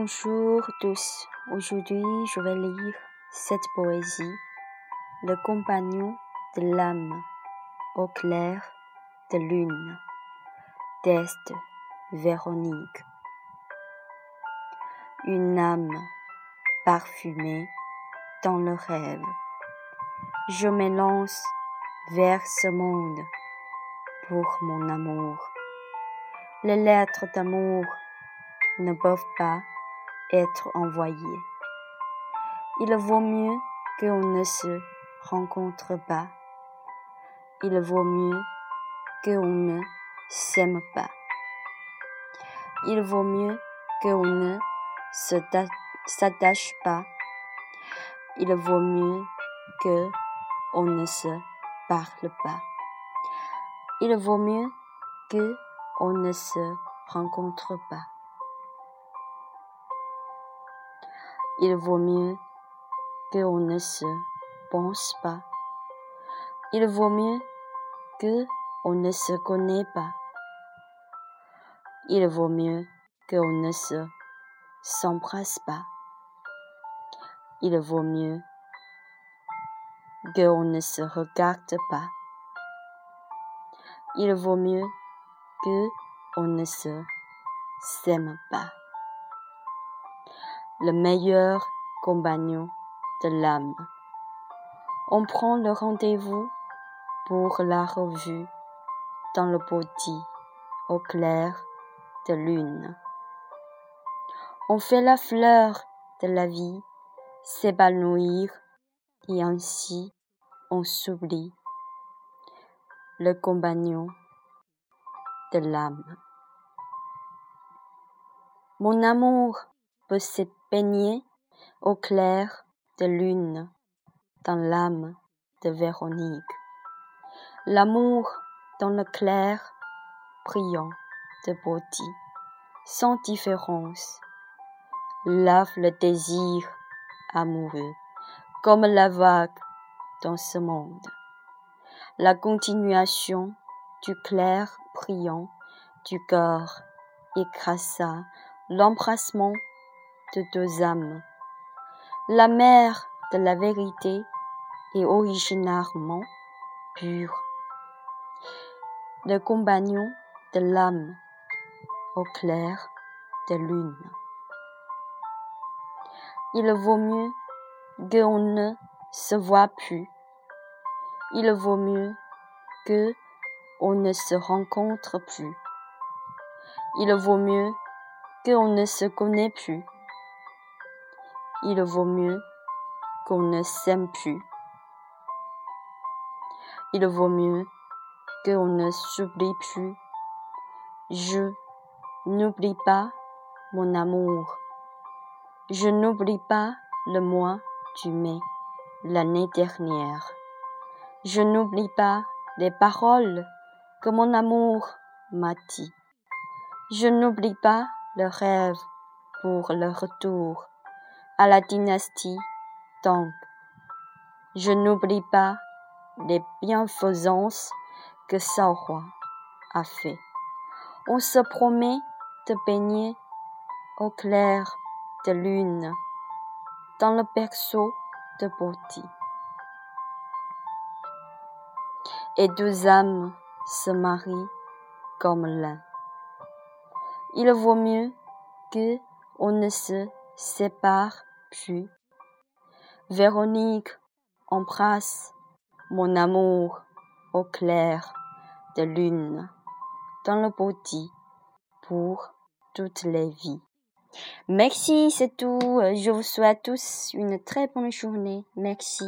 Bonjour tous. Aujourd'hui, je vais lire cette poésie, Le compagnon de l'âme au clair de lune, d'Est Véronique. Une âme parfumée dans le rêve. Je m'élance vers ce monde pour mon amour. Les lettres d'amour ne peuvent pas être envoyées. Il vaut mieux qu'on ne se rencontre pas. Il vaut mieux qu'on ne s'aime pas. Il vaut mieux qu'on ne s'attache pas. Il vaut mieux que on ne se parle pas. Il vaut mieux que on ne se rencontre pas. Il vaut mieux qu'on ne se pense pas. Il vaut mieux que on ne se connaît pas. Il vaut mieux qu'on ne se s'embrasse pas. Il vaut mieux qu'on ne se regarde pas. Il vaut mieux que on ne se s'aime pas le meilleur compagnon de l'âme. On prend le rendez-vous pour la revue dans le body au clair de lune. On fait la fleur de la vie s'épanouir et ainsi on s'oublie le compagnon de l'âme. Mon amour peut se au clair de lune dans l'âme de Véronique. L'amour dans le clair brillant de beauté, sans différence, lave le désir amoureux comme la vague dans ce monde. La continuation du clair brillant du cœur écrasa l'embrassement de deux âmes. La mère de la vérité est originairement pure. Le compagnon de l'âme au clair de lune. Il vaut mieux qu'on ne se voit plus. Il vaut mieux que on ne se rencontre plus. Il vaut mieux qu'on ne se connaît plus il vaut mieux qu'on ne s'aime plus. Il vaut mieux qu'on ne s'oublie plus. Je n'oublie pas mon amour. Je n'oublie pas le mois du mai l'année dernière. Je n'oublie pas les paroles que mon amour m'a dit. Je n'oublie pas le rêve pour le retour à la dynastie Tang. Je n'oublie pas les bienfaisances que Sao a fait. On se promet de baigner au clair de lune dans le berceau de beauté. Et deux âmes se marient comme l'un. Il vaut mieux que on ne se sépare Véronique embrasse mon amour au clair de lune dans le body pour toutes les vies. Merci, c'est tout. Je vous souhaite tous une très bonne journée. Merci.